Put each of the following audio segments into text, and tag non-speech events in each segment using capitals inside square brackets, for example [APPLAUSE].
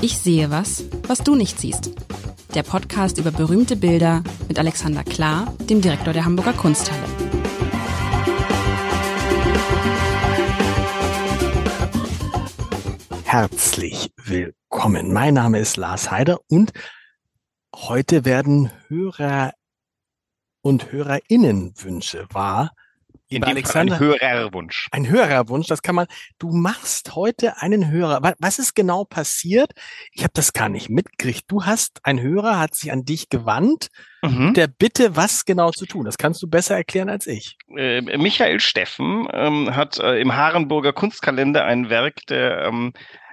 Ich sehe was, was du nicht siehst. Der Podcast über berühmte Bilder mit Alexander Klar, dem Direktor der Hamburger Kunsthalle. Herzlich willkommen. Mein Name ist Lars Heider und heute werden Hörer und Hörerinnenwünsche wahr in dem Alexander, Fall ein Hörerwunsch. Ein Hörerwunsch, das kann man. Du machst heute einen Hörer. Was ist genau passiert? Ich habe das gar nicht mitgekriegt. Du hast, ein Hörer hat sich an dich gewandt mhm. der Bitte, was genau zu tun. Das kannst du besser erklären als ich. Äh, Michael Steffen ähm, hat äh, im Harenburger Kunstkalender ein Werk der ähm,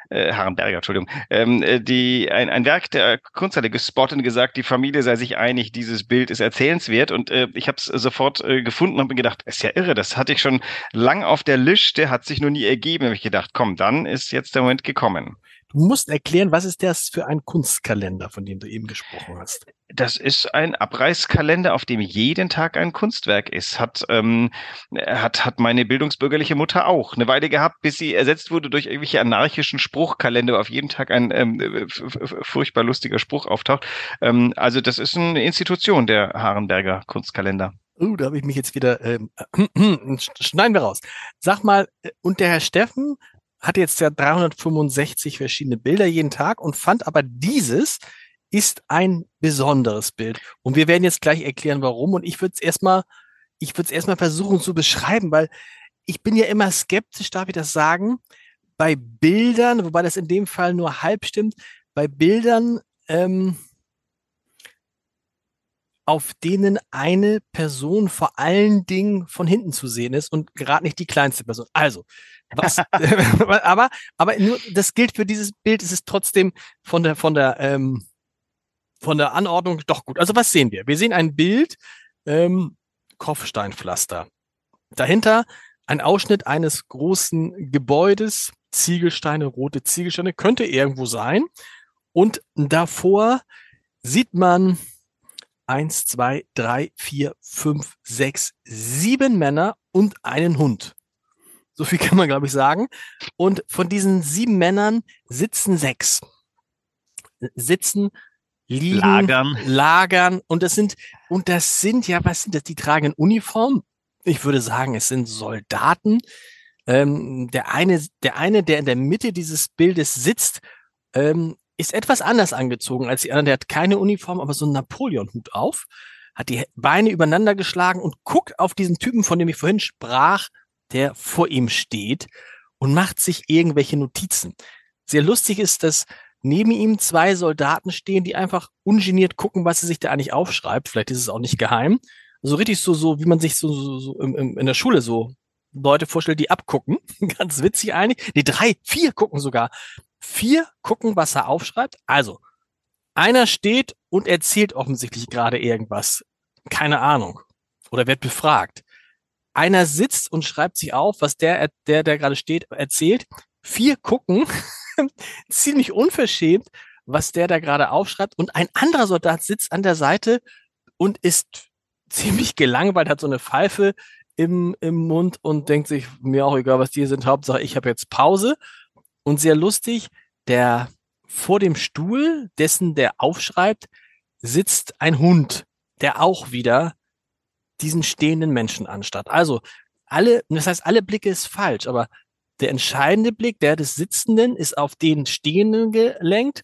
äh, Harrenberger, Entschuldigung, ähm, äh, die, ein, ein Werk der Kunsthalle gespottet und gesagt, die Familie sei sich einig, dieses Bild ist erzählenswert. Und äh, ich habe es sofort äh, gefunden und mir gedacht, ist ja irre, das hatte ich schon lang auf der Liste, hat sich nur nie ergeben. habe ich gedacht, komm, dann ist jetzt der Moment gekommen. Du musst erklären, was ist das für ein Kunstkalender, von dem du eben gesprochen hast? Das ist ein Abreißkalender, auf dem jeden Tag ein Kunstwerk ist. Hat, ähm, hat, hat meine bildungsbürgerliche Mutter auch eine Weile gehabt, bis sie ersetzt wurde durch irgendwelche anarchischen Spruchkalender, wo auf jeden Tag ein ähm, furchtbar lustiger Spruch auftaucht. Ähm, also das ist eine Institution, der Harenberger Kunstkalender. Oh, da habe ich mich jetzt wieder, ähm, [CLEARS THROAT] schneiden wir raus. Sag mal, äh, und der Herr Steffen hat jetzt ja 365 verschiedene Bilder jeden Tag und fand aber dieses ist ein besonderes Bild. Und wir werden jetzt gleich erklären, warum. Und ich würde es erstmal, ich würde es erstmal versuchen zu beschreiben, weil ich bin ja immer skeptisch, darf ich das sagen, bei Bildern, wobei das in dem Fall nur halb stimmt, bei Bildern, ähm, auf denen eine Person vor allen Dingen von hinten zu sehen ist und gerade nicht die kleinste Person. Also, was, [LAUGHS] aber, aber nur, das gilt für dieses Bild, es ist trotzdem von der, von der, ähm, von der Anordnung doch gut. Also was sehen wir? Wir sehen ein Bild, ähm, Kopfsteinpflaster. Dahinter ein Ausschnitt eines großen Gebäudes, Ziegelsteine, rote Ziegelsteine, könnte irgendwo sein. Und davor sieht man eins, zwei, drei, vier, fünf, sechs, sieben Männer und einen Hund. So viel [LAUGHS] kann man, glaube ich, sagen. Und von diesen sieben Männern sitzen sechs. Sitzen, liegen, lagern. lagern. Und das sind, und das sind, ja, was sind das? Die tragen Uniform. Ich würde sagen, es sind Soldaten. Ähm, der eine, der eine, der in der Mitte dieses Bildes sitzt, ähm, ist etwas anders angezogen als die anderen. Der hat keine Uniform, aber so einen Napoleon-Hut auf, hat die Beine übereinander geschlagen und guckt auf diesen Typen, von dem ich vorhin sprach, der vor ihm steht und macht sich irgendwelche Notizen. Sehr lustig ist, dass neben ihm zwei Soldaten stehen, die einfach ungeniert gucken, was er sich da eigentlich aufschreibt. Vielleicht ist es auch nicht geheim. So richtig so, so wie man sich so, so, so im, im, in der Schule so Leute vorstellt, die abgucken. [LAUGHS] Ganz witzig eigentlich. Nee, drei, vier gucken sogar. Vier gucken, was er aufschreibt. Also, einer steht und erzählt offensichtlich gerade irgendwas. Keine Ahnung. Oder wird befragt einer sitzt und schreibt sich auf, was der, der, der gerade steht, erzählt. Vier gucken, [LAUGHS] ziemlich unverschämt, was der da gerade aufschreibt. Und ein anderer Soldat sitzt an der Seite und ist ziemlich gelangweilt, hat so eine Pfeife im, im Mund und denkt sich, mir auch egal, was die sind, Hauptsache ich habe jetzt Pause. Und sehr lustig, der vor dem Stuhl, dessen der aufschreibt, sitzt ein Hund, der auch wieder diesen stehenden Menschen anstatt. Also alle, das heißt, alle Blicke ist falsch, aber der entscheidende Blick, der des Sitzenden, ist auf den Stehenden gelenkt.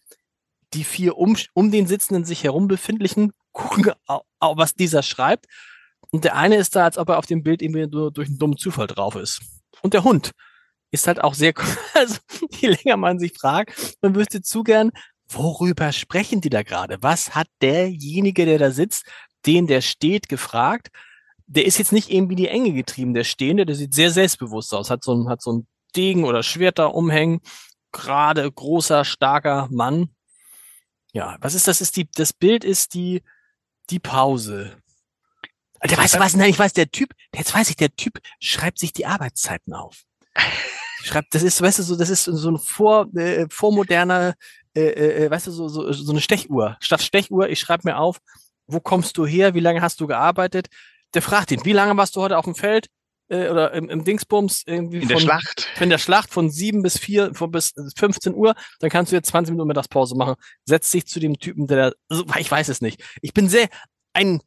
Die vier um, um den Sitzenden sich herum befindlichen [LAUGHS] gucken, was dieser schreibt. Und der eine ist da, als ob er auf dem Bild irgendwie nur durch einen dummen Zufall drauf ist. Und der Hund ist halt auch sehr, [LAUGHS] also je länger man sich fragt, man wüsste zu gern, worüber sprechen die da gerade? Was hat derjenige, der da sitzt, den, der steht, gefragt. Der ist jetzt nicht irgendwie die Enge getrieben, der Stehende, der sieht sehr selbstbewusst aus, hat so ein, hat so ein Degen oder Schwert da umhängen, gerade großer, starker Mann. Ja, was ist das? Ist die, das Bild ist die, die Pause. Alter, weißt du was? Nein, ich weiß, der Typ, jetzt weiß ich, der Typ schreibt sich die Arbeitszeiten auf. [LAUGHS] Schreibt, das ist, weißt du, so, das ist so ein vor, äh, vormoderner, äh, äh, weißt du, so, so, so eine Stechuhr. Statt Stechuhr, ich schreibe mir auf, wo kommst du her, wie lange hast du gearbeitet? Der fragt ihn, wie lange warst du heute auf dem Feld? äh, oder im, im Dingsbums irgendwie In von, der Schlacht. in der Schlacht von 7 bis 4, von bis 15 Uhr, dann kannst du jetzt 20 Minuten Mittagspause machen. Setz dich zu dem Typen, der also, ich weiß es nicht. Ich bin sehr, ein,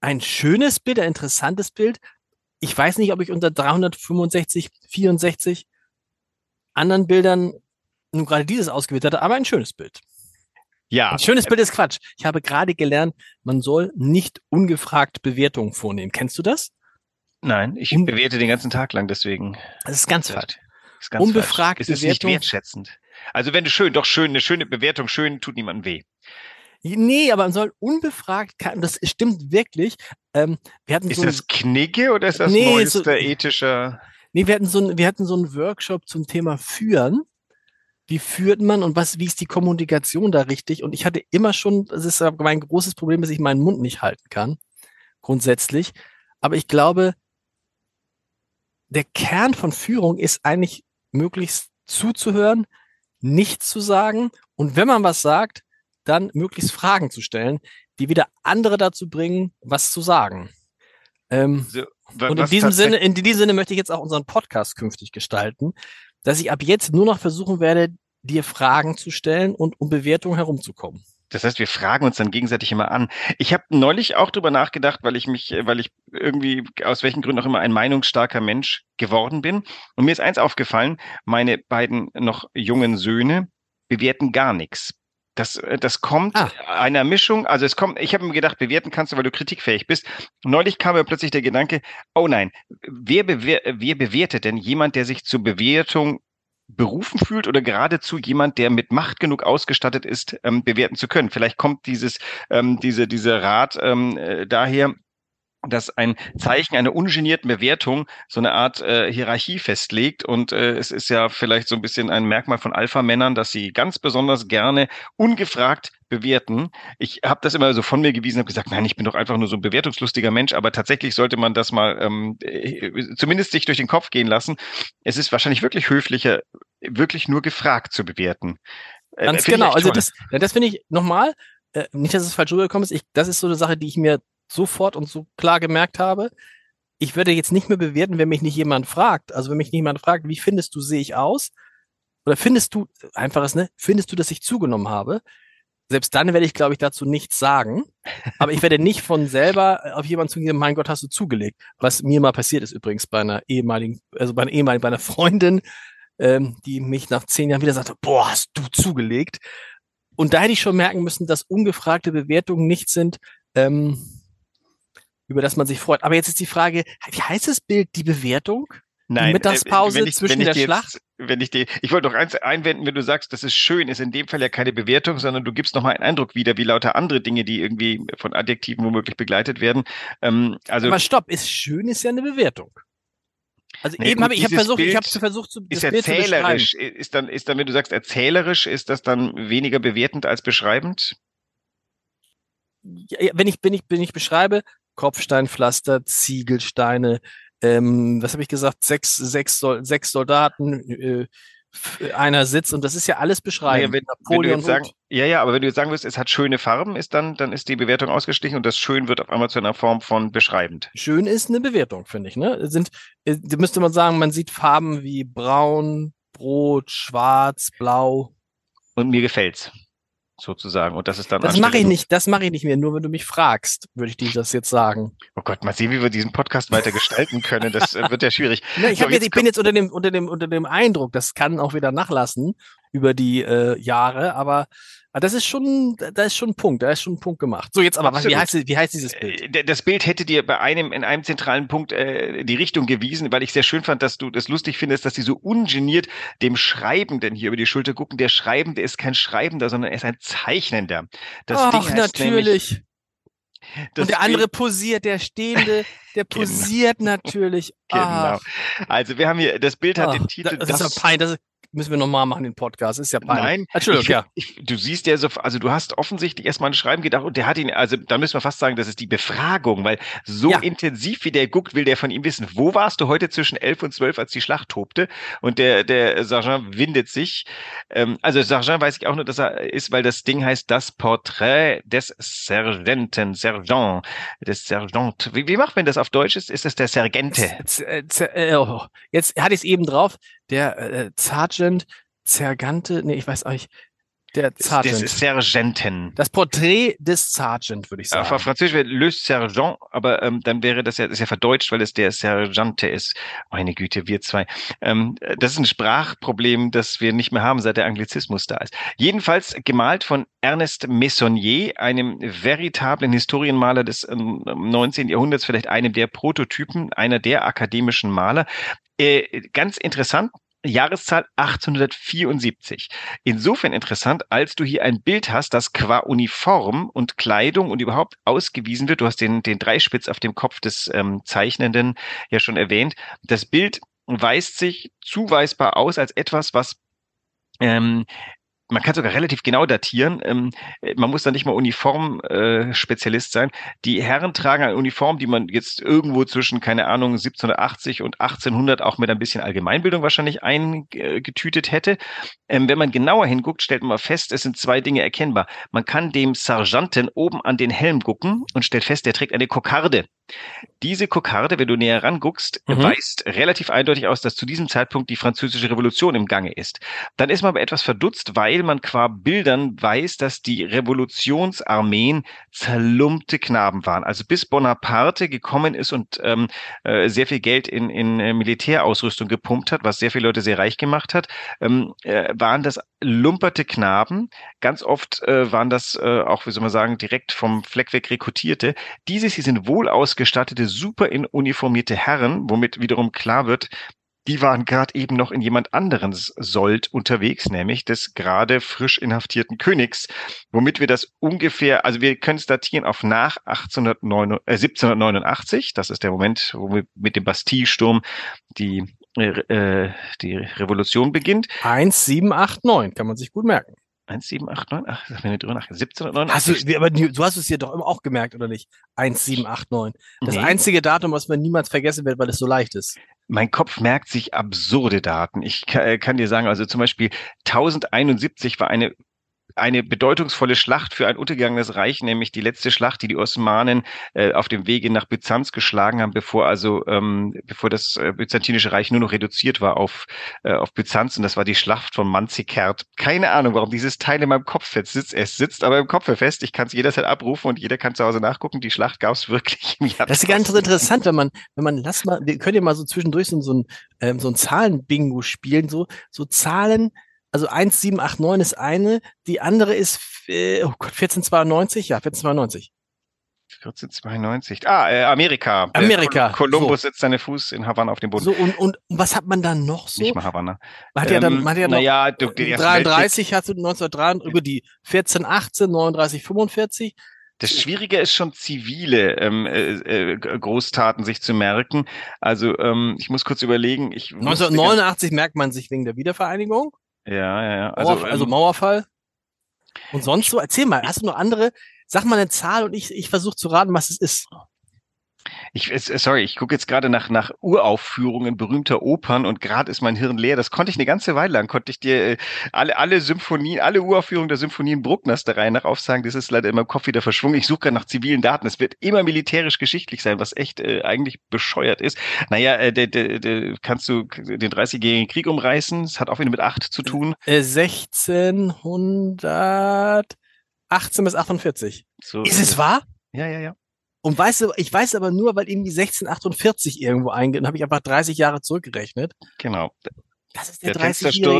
ein schönes Bild, ein interessantes Bild. Ich weiß nicht, ob ich unter 365, 64 anderen Bildern nun gerade dieses ausgewählt hatte, aber ein schönes Bild. Ja, Ein schönes Bild ist Quatsch. Ich habe gerade gelernt, man soll nicht ungefragt Bewertungen vornehmen. Kennst du das? nein, ich Un- bewerte den ganzen Tag lang, deswegen. Das ist ganz falsch. Das ist ganz Unbefragt falsch. Es ist nicht wertschätzend. Also wenn du schön, doch schön, eine schöne Bewertung, schön tut niemandem weh. Nee, aber man soll unbefragt, das stimmt wirklich. Ähm, wir hatten Ist so ein, das Knigge oder ist das Nee, neueste so- ethischer? nee, wir hatten so ein, wir hatten so einen Workshop zum Thema Führen. Wie führt man und was, wie ist die Kommunikation da richtig? Und ich hatte immer schon, das ist mein großes Problem, dass ich meinen Mund nicht halten kann. Grundsätzlich. Aber ich glaube, der Kern von Führung ist eigentlich möglichst zuzuhören, nichts zu sagen und wenn man was sagt, dann möglichst Fragen zu stellen, die wieder andere dazu bringen, was zu sagen. Ähm, So, und in diesem Sinne, in diesem Sinne möchte ich jetzt auch unseren Podcast künftig gestalten, dass ich ab jetzt nur noch versuchen werde, dir Fragen zu stellen und um Bewertungen herumzukommen. Das heißt, wir fragen uns dann gegenseitig immer an. Ich habe neulich auch drüber nachgedacht, weil ich mich, weil ich irgendwie aus welchen Gründen auch immer ein meinungsstarker Mensch geworden bin. Und mir ist eins aufgefallen: Meine beiden noch jungen Söhne bewerten gar nichts. Das, äh, das kommt Ah. einer Mischung. Also es kommt. Ich habe mir gedacht, bewerten kannst du, weil du kritikfähig bist. Neulich kam mir plötzlich der Gedanke: Oh nein, wer, bewer wer bewertet denn jemand, der sich zur Bewertung berufen fühlt oder geradezu jemand, der mit Macht genug ausgestattet ist, ähm, bewerten zu können. Vielleicht kommt dieses, ähm, diese, dieser Rat ähm, äh, daher, dass ein Zeichen einer ungenierten Bewertung so eine Art äh, Hierarchie festlegt. Und äh, es ist ja vielleicht so ein bisschen ein Merkmal von Alpha-Männern, dass sie ganz besonders gerne ungefragt bewerten. Ich habe das immer so von mir gewiesen, habe gesagt, nein, ich bin doch einfach nur so ein bewertungslustiger Mensch, aber tatsächlich sollte man das mal ähm, äh, zumindest sich durch den Kopf gehen lassen. Es ist wahrscheinlich wirklich höflicher, wirklich nur gefragt zu bewerten. Äh, Ganz genau. Also das, das finde ich nochmal, äh, nicht, dass es falsch rübergekommen ist. Ich, das ist so eine Sache, die ich mir sofort und so klar gemerkt habe. Ich würde jetzt nicht mehr bewerten, wenn mich nicht jemand fragt. Also wenn mich jemand fragt, wie findest du, sehe ich aus? Oder findest du, einfaches, ne? Findest du, dass ich zugenommen habe? Selbst dann werde ich, glaube ich, dazu nichts sagen. Aber ich werde nicht von selber auf jemanden zugehen, mein Gott, hast du zugelegt. Was mir mal passiert ist übrigens bei einer ehemaligen, also bei einer ehemaligen, bei einer Freundin, ähm, die mich nach zehn Jahren wieder sagte, boah, hast du zugelegt. Und da hätte ich schon merken müssen, dass ungefragte Bewertungen nicht sind, ähm, über das man sich freut. Aber jetzt ist die Frage, wie heißt das Bild, die Bewertung? Nein, Mittagspause äh, wenn ich, zwischen ich der Schlacht? Jetzt, wenn ich dir, ich wollte doch eins einwenden, wenn du sagst, das ist schön, ist in dem Fall ja keine Bewertung, sondern du gibst nochmal einen Eindruck wieder, wie lauter andere Dinge, die irgendwie von Adjektiven womöglich begleitet werden. Ähm, also Aber stopp, ist schön ist ja eine Bewertung. Also Nee, eben habe ich, ich habe versucht, ich Bild habe versucht, zu, ist Bild zu beschreiben. erzählerisch, ist dann, ist dann, wenn du sagst erzählerisch, ist das dann weniger bewertend als beschreibend? Ja, wenn ich, wenn ich, wenn ich beschreibe, Kopfsteinpflaster, Ziegelsteine, ähm, was habe ich gesagt, sechs, sechs, Sol sechs Soldaten, äh, einer sitzt und das ist ja alles beschreiben. Wenn- Wenn Napoleon jetzt sagen, ja, ja, aber wenn du jetzt sagen wirst, es hat schöne Farben, ist dann, dann ist die Bewertung ausgeglichen und das schön wird auf einmal zu einer Form von beschreibend. Schön ist eine Bewertung, finde ich. Ne? Sind, äh, da müsste man sagen, man sieht Farben wie braun, rot, schwarz, blau. Und mir gefällt's. Sozusagen. Und das ist dann Das mache ich nicht, das mache ich nicht mehr. Nur wenn du mich fragst, würde ich dir das jetzt sagen. Oh Gott, mal sehen, wie wir diesen Podcast weiter gestalten können. Das äh, wird ja schwierig. [LAUGHS] Ne, ich, So, jetzt ich bin jetzt unter dem, unter dem, unter dem Eindruck, das kann auch wieder nachlassen über die äh, Jahre, aber, aber das ist schon, da ist schon ein Punkt, da ist schon ein Punkt gemacht. So, jetzt aber, was, wie heißt, wie heißt dieses Bild? Äh, Das Bild hätte dir bei einem, in einem zentralen Punkt äh, die Richtung gewiesen, weil ich sehr schön fand, dass du das lustig findest, dass sie so ungeniert dem Schreibenden hier über die Schulter gucken. Der Schreibende ist kein Schreibender, sondern er ist ein Zeichnender. Das Ach, Ding heißt nämlich, natürlich. das Und der andere posiert, der Stehende, der [LAUGHS] Genau. posiert natürlich. [LAUGHS] Genau. Also wir haben hier, das Bild hat ach, den Titel das, das ist ja peinlich. Das ist, müssen wir nochmal machen, den Podcast. Ist ja peinlich. Nein, Entschuldigung, ich, ja. Ich, du siehst ja so, also du hast offensichtlich erstmal ein Schreiben gedacht und der hat ihn, also da müssen wir fast sagen, das ist die Befragung, weil so Ja. intensiv wie der guckt, will der von ihm wissen, wo warst du heute zwischen elf und zwölf, als die Schlacht tobte? Und der, der Sergeant windet sich. Ähm, also Sergeant weiß ich auch nur, dass er ist, weil das Ding heißt das Porträt des Sergeanten, Sergeant, des Sergeant. Wie, wie macht man das auf Deutsch? Ist, ist das der Sergente? Z- äh, oh, Jetzt hatte ich es eben drauf. Der äh, Sergeant, Zergante, nee, ich weiß auch nicht. Der Des Sergeant. Sergenten. Das Porträt des Sergeant, würde ich Auf sagen. Französisch wäre Le Sergent, aber ähm, dann wäre das ja, das ist ja verdeutscht, weil es der Sergeante ist. Meine Güte, wir zwei. Ähm, das ist ein Sprachproblem, das wir nicht mehr haben, seit der Anglizismus da ist. Jedenfalls gemalt von Ernest Messonnier, einem veritablen Historienmaler des ähm, 19. Jahrhunderts, vielleicht einem der Prototypen, einer der akademischen Maler. Äh, ganz interessant, Jahreszahl 874. Insofern interessant, als du hier ein Bild hast, das qua Uniform und Kleidung und überhaupt ausgewiesen wird. Du hast den, den Dreispitz auf dem Kopf des ähm, Zeichnenden ja schon erwähnt. Das Bild weist sich zuweisbar aus als etwas, was ähm, man kann sogar relativ genau datieren. Ähm, man muss da nicht mal Uniform-Spezialist äh, sein. Die Herren tragen eine Uniform, die man jetzt irgendwo zwischen, keine Ahnung, 1780 und 1800 auch mit ein bisschen Allgemeinbildung wahrscheinlich eingetütet hätte. Ähm, wenn man genauer hinguckt, stellt man fest, es sind zwei Dinge erkennbar. Man kann dem Sergeanten oben an den Helm gucken und stellt fest, der trägt eine Kokarde. Diese Kokarde, wenn du näher ranguckst, Mhm. weist relativ eindeutig aus, dass zu diesem Zeitpunkt die französische Revolution im Gange ist. Dann ist man aber etwas verdutzt, weil man qua Bildern weiß, dass die Revolutionsarmeen zerlumpte Knaben waren. Also bis Bonaparte gekommen ist und ähm, äh, sehr viel Geld in, in äh, Militärausrüstung gepumpt hat, was sehr viele Leute sehr reich gemacht hat, ähm, äh, waren das lumperte Knaben. Ganz oft äh, waren das äh, auch, wie soll man sagen, direkt vom Fleck weg Rekrutierte. Dieses hier sind wohl ausgestattete, super in uniformierte Herren, womit wiederum klar wird, die waren gerade eben noch in jemand anderens Sold unterwegs, nämlich des gerade frisch inhaftierten Königs, womit wir das ungefähr, also wir können es datieren auf nach 1809, äh, 1789, das ist der Moment, wo wir mit dem Bastille-Sturm die, äh, die Revolution beginnt. 1789, kann man sich gut merken. 1789, ach, sag mir nicht drüber nach, 1789. Hast du, aber du hast es hier doch immer auch gemerkt, oder nicht? 1789. Das Nee. einzige Datum, was man niemals vergessen wird, weil es so leicht ist. Mein Kopf merkt sich absurde Daten. Ich äh, kann dir sagen, also zum Beispiel 1071 war eine eine bedeutungsvolle Schlacht für ein untergegangenes Reich, nämlich die letzte Schlacht, die die Osmanen äh, auf dem Wege nach Byzanz geschlagen haben, bevor also ähm, bevor das äh, byzantinische Reich nur noch reduziert war auf äh, auf Byzanz und das war die Schlacht von Manzikert. Keine Ahnung, warum dieses Teil in meinem Kopf jetzt sitzt. Es sitzt aber im Kopf fest. Ich kann es jederzeit abrufen und jeder kann zu Hause nachgucken. Die Schlacht gab es wirklich. Das ist ganz interessant, wenn man, wenn man, lass mal, wir können ja mal so zwischendurch so, so ein, ähm, so ein Zahlen-Bingo spielen, so, so Zahlen, also 1789 ist eine, die andere ist, äh, oh Gott, 1492, ja, 1492. 1492. Ah, äh, Amerika. Der Amerika, Kol- Kolumbus so. setzt seine Fuß in Havanna auf den Boden. So, und, und was hat man dann noch so? Nicht mal Havanna. Man hat ja dann, Ähm, man hat ja noch, naja, du, der Erste Weltkrieg- 33 hast du 1903, über die 14, 18, 39, 45. Das Schwierige ist schon zivile ähm, äh, äh, Großtaten sich zu merken. Also ähm, ich muss kurz überlegen. Ich wusste 1989 merkt man sich wegen der Wiedervereinigung. Ja, ja, ja. Also, Also, also ähm, Mauerfall. Und sonst so, erzähl mal, hast du noch andere? Sag mal eine Zahl und ich, ich versuche zu raten, was es ist. Ich, sorry, ich gucke jetzt gerade nach, nach Uraufführungen berühmter Opern und gerade ist mein Hirn leer. Das konnte ich eine ganze Weile lang, konnte ich dir äh, alle, alle Symphonien, alle Uraufführungen der Symphonien Bruckners der Reihe nach aufsagen. Das ist leider in meinem Kopf wieder verschwungen. Ich suche gerade nach zivilen Daten. Es wird immer militärisch-geschichtlich sein, was echt äh, eigentlich bescheuert ist. Naja, äh, der, der, der, kannst du den 30-jährigen Krieg umreißen? Es hat auch wieder mit acht zu tun. Äh, 1618 bis 48. So, Ist es wahr? Ja, ja, ja. Und weißt du, ich weiß aber nur, weil irgendwie 1648 irgendwo eingeht, und habe ich einfach 30 Jahre zurückgerechnet. Genau. Das ist der, Der 30-jährige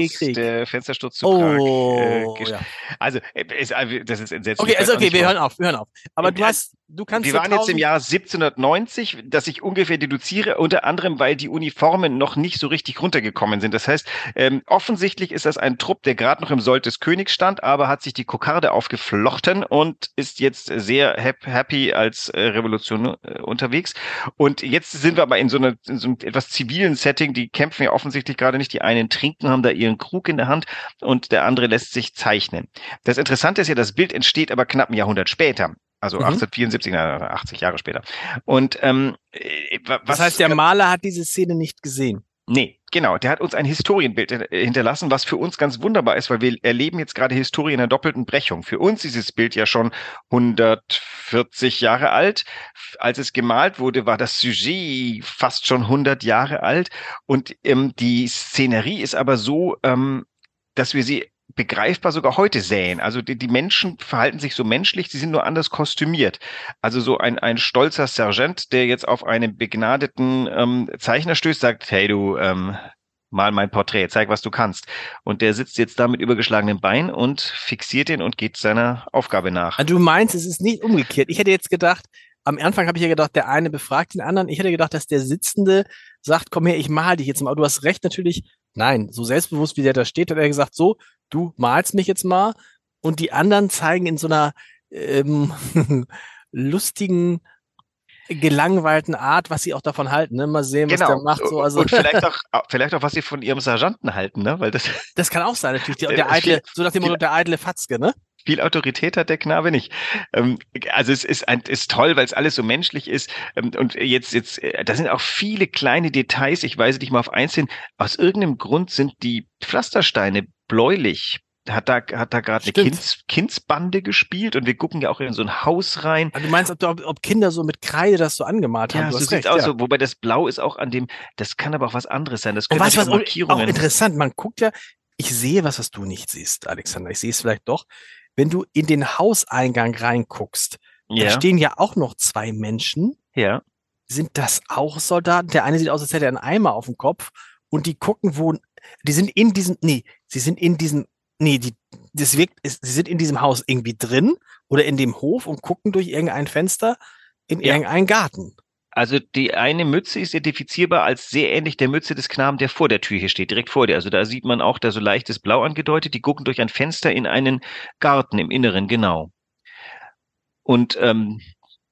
Fenstersturz, Krieg. der Fenstersturz zu Prag. oh, äh, gesch- ja. Also, äh, ist, äh, das ist entsetzlich. Okay, also okay, wir hören auf, wir hören auf. Aber du hast, du kannst Wir waren jetzt im 1000 Jahr 1790, das ich ungefähr deduziere, unter anderem, weil die Uniformen noch nicht so richtig runtergekommen sind. Das heißt, ähm, offensichtlich ist das ein Trupp, der gerade noch im Sold des Königs stand, aber hat sich die Kokarde aufgeflochten und ist jetzt sehr hap happy als äh, Revolution äh, unterwegs. Und jetzt sind wir aber in so, einer, in so einem etwas zivilen Setting. Die kämpfen ja offensichtlich gerade nicht. Die einen trinken, haben da ihren Krug in der Hand und der andere lässt sich zeichnen. Das Interessante ist ja, das Bild entsteht aber knapp ein Jahrhundert später. Also mhm. 1874, 80 Jahre später. Und ähm, äh, was, das heißt, der Maler hat diese Szene nicht gesehen. Nee, genau. Der hat uns ein Historienbild äh, hinterlassen, was für uns ganz wunderbar ist, weil wir erleben jetzt gerade Historie in einer doppelten Brechung. Für uns ist dieses Bild ja schon 140 Jahre alt. Als es gemalt wurde, war das Sujet fast schon 100 Jahre alt. Und ähm, die Szenerie ist aber so, ähm, dass wir sie begreifbar sogar heute sähen. Also die, die Menschen verhalten sich so menschlich, sie sind nur anders kostümiert. Also so ein, ein stolzer Sergeant, der jetzt auf einen begnadeten ähm, Zeichner stößt, sagt, hey du, ähm, mal mein Porträt, zeig, was du kannst. Und der sitzt jetzt da mit übergeschlagenem Bein und fixiert ihn und geht seiner Aufgabe nach. Also du meinst, es ist nicht umgekehrt. Ich hätte jetzt gedacht, am Anfang habe ich ja gedacht, der eine befragt den anderen. Ich hätte gedacht, dass der Sitzende sagt, komm her, ich mal dich jetzt mal. Du hast recht natürlich. Nein, so selbstbewusst wie der da steht, hat er gesagt, so, du malst mich jetzt mal. Und die anderen zeigen in so einer ähm, [LAUGHS] lustigen, gelangweilten Art, was sie auch davon halten. Ne? Mal sehen, genau. was der macht. So, also. Und [LAUGHS] vielleicht auch, vielleicht auch, was sie von ihrem Sergeanten halten, ne? Weil das, das kann auch sein, natürlich. [LAUGHS] Der, der eitle, so nach dem Motto, der eitle Fatzke, ne? Viel Autorität hat der Knabe nicht. Ähm, also es ist, ein, ist toll, weil es alles so menschlich ist. Ähm, und jetzt, jetzt, äh, da sind auch viele kleine Details. Ich weise dich mal auf eins hin. Aus irgendeinem Grund sind die Pflastersteine bläulich hat da, hat da gerade eine Kinds, Kindsbande gespielt und wir gucken ja auch in so ein Haus rein. Also du meinst, ob, ob Kinder so mit Kreide das so angemalt ja, haben? Ja, so sieht aus, ja. so, wobei das Blau ist auch an dem, das kann aber auch was anderes sein. Das können und weißt, was Markierungen. Auch interessant, man guckt ja, ich sehe was, was du nicht siehst, Alexander. Ich sehe es vielleicht doch. Wenn du in den Hauseingang reinguckst, ja. da stehen ja auch noch zwei Menschen. Ja. Sind das auch Soldaten? Der eine sieht aus, als hätte er einen Eimer auf dem Kopf und die gucken, wo, die sind in diesem, nee, sie sind in diesem nee, die, das wirkt, sie sind in diesem Haus irgendwie drin oder in dem Hof und gucken durch irgendein Fenster in ja. irgendeinen Garten. Also die eine Mütze ist identifizierbar als sehr ähnlich der Mütze des Knaben, der vor der Tür hier steht, direkt vor dir. Also da sieht man auch da so leichtes Blau angedeutet. Die gucken durch ein Fenster in einen Garten im Inneren, genau. Und ähm,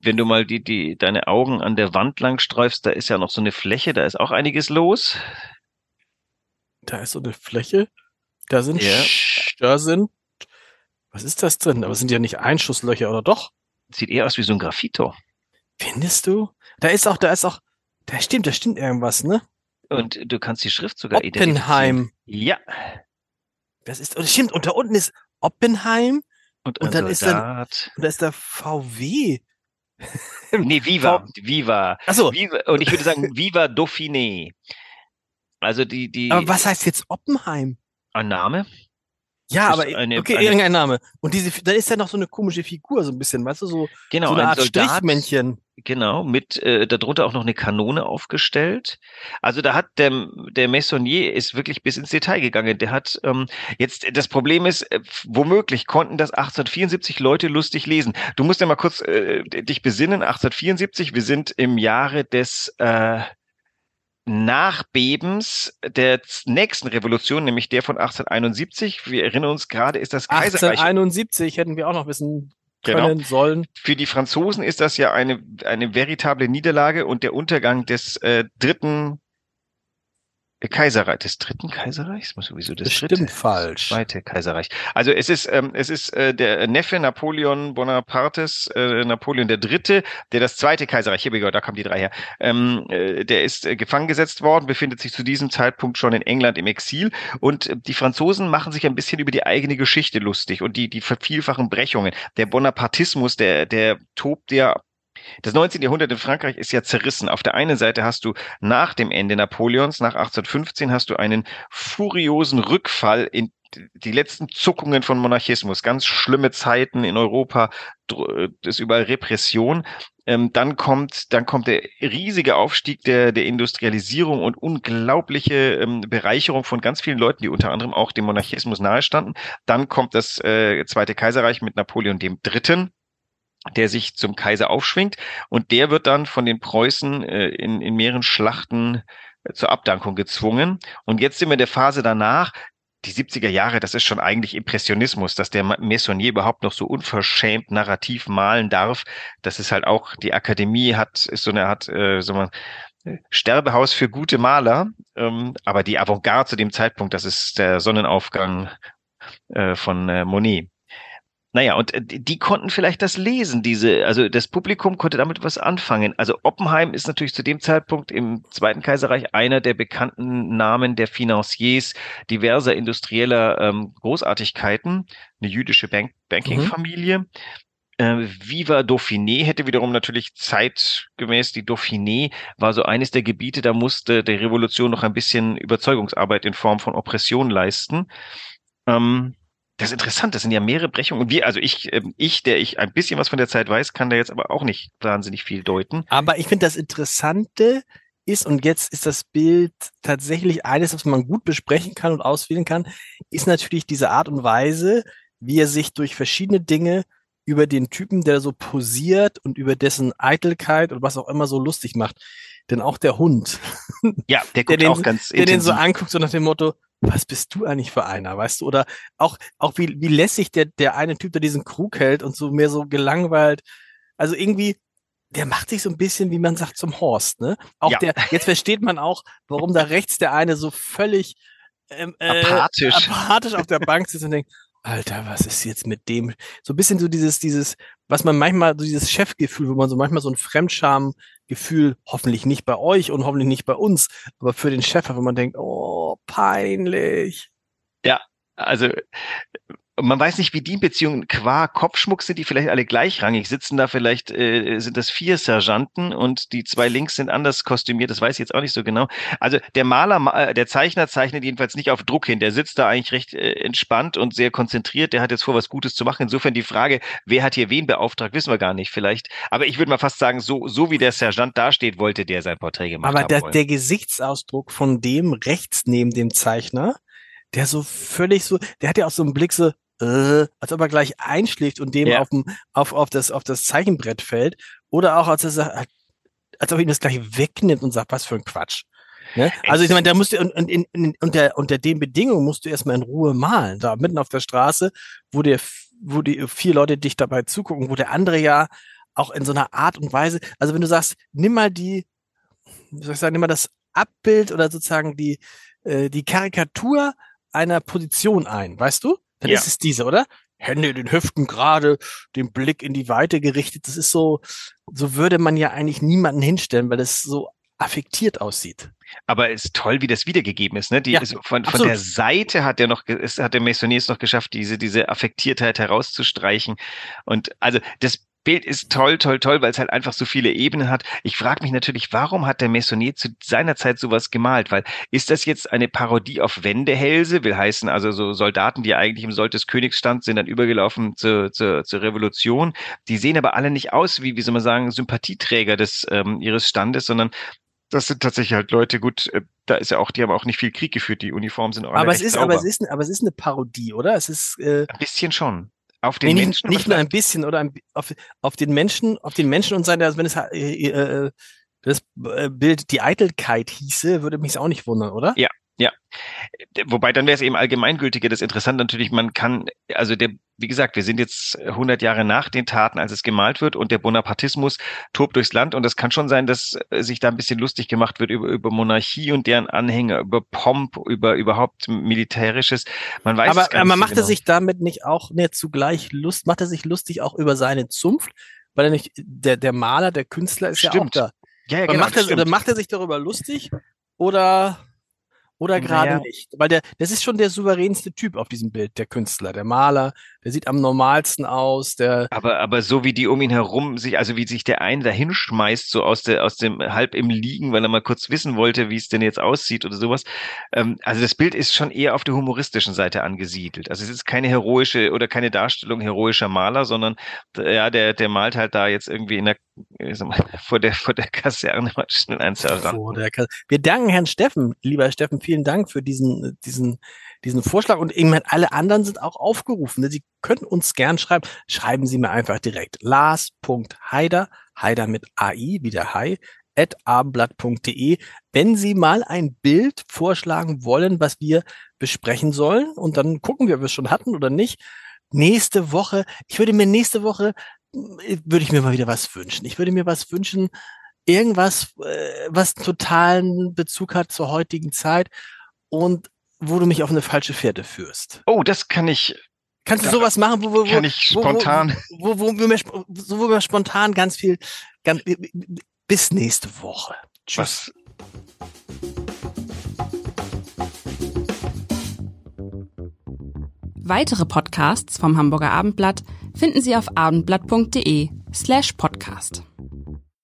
wenn du mal die, die, deine Augen an der Wand lang streifst, da ist ja noch so eine Fläche, da ist auch einiges los. Da ist so eine Fläche. Da sind, ja. da sind, was ist das drin? Aber es sind ja nicht Einschusslöcher, oder doch? Sieht eher aus wie so ein Graffito. Findest du? Da ist auch, da ist auch, da stimmt, da stimmt irgendwas, ne? Und du kannst die Schrift sogar Oppenheim. Ja. Das ist, und stimmt, und da unten ist Oppenheim. Und, und dann Soldat. ist dann, und da ist der VW. [LAUGHS] nee, Viva, v Viva. Ach so. Viva, und ich würde sagen, [LAUGHS] Viva Dauphiné. Also die, die. Aber was heißt jetzt Oppenheim? Ein Name? Ja, aber eine, okay, eine, irgendein Name. Und diese, da ist ja noch so eine komische Figur, so ein bisschen, weißt du, so, genau, so eine Art Soldat, Strichmännchen. Genau, mit äh, darunter auch noch eine Kanone aufgestellt. Also da hat der, der Messonnier ist wirklich bis ins Detail gegangen. Der hat ähm, jetzt das Problem ist, äh, womöglich konnten das 1874 Leute lustig lesen. Du musst ja mal kurz äh, dich besinnen. 1874, wir sind im Jahre des äh, Nachbebens der nächsten Revolution, nämlich der von 1871. Wir erinnern uns gerade, ist das Kaiserreich. 1871 hätten wir auch noch wissen. Können, genau. sollen. Für die Franzosen ist das ja eine, eine veritable Niederlage und der Untergang des äh, dritten Kaiserreich, des dritten Kaiserreichs? Muss sowieso das Bestimmt dritte, falsch. Zweite Kaiserreich. Also es ist, ähm, es ist äh, der Neffe Napoleon Bonapartes, äh, Napoleon der Dritte, der das zweite Kaiserreich, hier, da kommen die drei her, ähm, äh, der ist äh, gefangen gesetzt worden, befindet sich zu diesem Zeitpunkt schon in England im Exil und äh, die Franzosen machen sich ein bisschen über die eigene Geschichte lustig und die, die vervielfachen Brechungen. Der Bonapartismus, der, der tobt ja das 19. Jahrhundert in Frankreich ist ja zerrissen. Auf der einen Seite hast du nach dem Ende Napoleons, nach 1815, hast du einen furiosen Rückfall in die letzten Zuckungen von Monarchismus, ganz schlimme Zeiten in Europa, das überall Repression. Ähm, dann kommt, dann kommt der riesige Aufstieg der, der Industrialisierung und unglaubliche ähm, Bereicherung von ganz vielen Leuten, die unter anderem auch dem Monarchismus nahestanden. Dann kommt das äh, Zweite Kaiserreich mit Napoleon dem Dritten der sich zum Kaiser aufschwingt und der wird dann von den Preußen äh, in, in mehreren Schlachten äh, zur Abdankung gezwungen. Und jetzt sind wir in der Phase danach, die 70er Jahre, das ist schon eigentlich Impressionismus, dass der Messonnier überhaupt noch so unverschämt narrativ malen darf. Das ist halt auch, die Akademie hat, ist so eine Art, äh, so man, Sterbehaus für gute Maler, ähm, aber die Avantgarde zu dem Zeitpunkt, das ist der Sonnenaufgang äh, von äh, Monet. Naja, und äh, die konnten vielleicht das lesen, diese, also das Publikum konnte damit was anfangen. Also Oppenheim ist natürlich zu dem Zeitpunkt im Zweiten Kaiserreich einer der bekannten Namen der Financiers diverser industrieller ähm, Großartigkeiten, eine jüdische Bank Banking-Familie. Mhm. Äh, Viva Dauphiné hätte wiederum natürlich zeitgemäß die Dauphiné war so eines der Gebiete, da musste der Revolution noch ein bisschen Überzeugungsarbeit in Form von Oppression leisten. Ähm, das ist interessant, das sind ja mehrere Brechungen. Und wir, also ich, ähm, ich, der ich ein bisschen was von der Zeit weiß, kann da jetzt aber auch nicht wahnsinnig viel deuten. Aber ich finde das Interessante ist, und jetzt ist das Bild tatsächlich eines, was man gut besprechen kann und auswählen kann, ist natürlich diese Art und Weise, wie er sich durch verschiedene Dinge über den Typen, der so posiert und über dessen Eitelkeit und was auch immer so lustig macht. Denn auch der Hund, ja, der [LAUGHS] guckt der auch den, ganz der den so anguckt, so nach dem Motto, was bist du eigentlich für einer, weißt du? Oder auch, auch wie, wie lässig der, der eine Typ, der diesen Krug hält und so mehr so gelangweilt. Also irgendwie, der macht sich so ein bisschen, wie man sagt, zum Horst, ne? Auch ja. der, jetzt versteht man auch, warum da rechts der eine so völlig ähm, äh, apathisch. apathisch auf der Bank sitzt und denkt, Alter, was ist jetzt mit dem? So ein bisschen so dieses, dieses, was man manchmal, so dieses Chefgefühl, wo man so manchmal so ein Fremdschamgefühl, hoffentlich nicht bei euch und hoffentlich nicht bei uns, aber für den Chef, wenn man denkt, oh, peinlich. Ja, also man weiß nicht, wie die Beziehungen qua Kopfschmuck sind die vielleicht alle gleichrangig. Sitzen da vielleicht, äh, sind das vier Sergeanten und die zwei links sind anders kostümiert, das weiß ich jetzt auch nicht so genau. Also der Maler, äh, der Zeichner zeichnet jedenfalls nicht auf Druck hin. Der sitzt da eigentlich recht äh, entspannt und sehr konzentriert. Der hat jetzt vor, was Gutes zu machen. Insofern die Frage, wer hat hier wen beauftragt, wissen wir gar nicht vielleicht. Aber ich würde mal fast sagen, so, so wie der Sergeant dasteht, wollte der sein Porträt gemacht Aber haben. Aber der, der Gesichtsausdruck von dem rechts neben dem Zeichner, der so völlig so, der hat ja auch so einen Blick so, äh, als ob er gleich einschlägt und dem ja. auf, dem, auf, auf, das, auf das Zeichenbrett fällt. Oder auch als er sagt, als ob er ihm das gleich wegnimmt und sagt, was für ein Quatsch. Ne? Also ich meine, da musst du und, in, in, unter, unter den Bedingungen musst du erstmal in Ruhe malen. Da mitten auf der Straße, wo dir, wo die vier Leute dich dabei zugucken, wo der andere ja auch in so einer Art und Weise, also wenn du sagst, nimm mal die, wie soll ich sagen, nimm mal das Abbild oder sozusagen die, äh, die Karikatur einer Position ein, weißt du? Dann ja. ist es diese, oder? Hände in den Hüften gerade, den Blick in die Weite gerichtet. Das ist so, so würde man ja eigentlich niemanden hinstellen, weil das so affektiert aussieht. Aber es ist toll, wie das wiedergegeben ist. Ne? Die ja, ist von, von der Seite hat der noch, ist, hat der Maisonnier noch geschafft, diese, diese Affektiertheit herauszustreichen. Und also das Bild ist toll, toll, toll, weil es halt einfach so viele Ebenen hat. Ich frage mich natürlich, warum hat der Messonnier zu seiner Zeit sowas gemalt? Weil ist das jetzt eine Parodie auf Wendehälse? Will heißen, also so Soldaten, die eigentlich im Sold des Königs stand, sind dann übergelaufen zur, zur, zur Revolution. Die sehen aber alle nicht aus wie, wie soll man sagen, Sympathieträger des ähm, ihres Standes, sondern das sind tatsächlich halt Leute, gut, äh, da ist ja auch, die haben auch nicht viel Krieg geführt, die Uniformen sind auch aber es ist, sauber. aber es ist, aber es ist eine Parodie, oder? Es ist äh, ein bisschen schon. Auf den nee, Menschen? Nicht, nur ein bisschen oder ein, auf, auf den Menschen, auf den Menschen und seine, also wenn es äh, äh, das äh, Bild die Eitelkeit hieße, würde mich auch nicht wundern, oder? Ja, ja. Wobei dann wäre es eben allgemeingültiger. Das Interessante natürlich, man kann, also der, wie gesagt, wir sind jetzt 100 Jahre nach den Taten, als es gemalt wird und der Bonapartismus tobt durchs Land und es kann schon sein, dass sich da ein bisschen lustig gemacht wird über, über Monarchie und deren Anhänger, über Pomp, über überhaupt militärisches. Man weiß aber, aber macht so er genau. sich damit nicht auch mehr zugleich Lust, macht er sich lustig auch über seine Zunft? Weil er nicht, der, der Maler, der Künstler ist Stimmt. ja auch da. Ja, ja, genau, macht, er, macht er sich darüber lustig oder oder gerade Naja. nicht? Weil der, das ist schon der souveränste Typ auf diesem Bild, der Künstler, der Maler, der sieht am normalsten aus, der, Aber, aber so wie die um ihn herum sich, also wie sich der eine da hinschmeißt, so aus der, aus dem halb im Liegen, weil er mal kurz wissen wollte, wie es denn jetzt aussieht oder sowas. Ähm, also das Bild ist schon eher auf der humoristischen Seite angesiedelt. Also es ist keine heroische oder keine Darstellung heroischer Maler, sondern äh, ja, der, der malt halt da jetzt irgendwie in der, sag mal, [LAUGHS] vor der, vor der Kaserne mal schnell ein Sergeant. vor der Ka- wir danken Herrn Steffen, lieber Steffen, vielen Dank für diesen, diesen, diesen Vorschlag und eben alle anderen sind auch aufgerufen. ne? Sie können uns gern schreiben. Schreiben Sie mir einfach direkt lars.heider, Heider mit AI, wie der Hai, at abendblatt.de, wenn Sie mal ein Bild vorschlagen wollen, was wir besprechen sollen. Und dann gucken wir, ob wir es schon hatten oder nicht. Nächste Woche, ich würde mir nächste Woche, würde ich mir mal wieder was wünschen. Ich würde mir was wünschen, irgendwas, äh, was totalen Bezug hat zur heutigen Zeit und wo du mich auf eine falsche Fährte führst. Oh, das kann ich. Kannst du sowas machen, wo, wo, kann ich spontan. Wo, wo, wo, wo, wir, wo wir spontan ganz viel, ganz, bis nächste Woche. Tschüss. Was? Weitere Podcasts vom Hamburger Abendblatt finden Sie auf abendblatt.de slash podcast.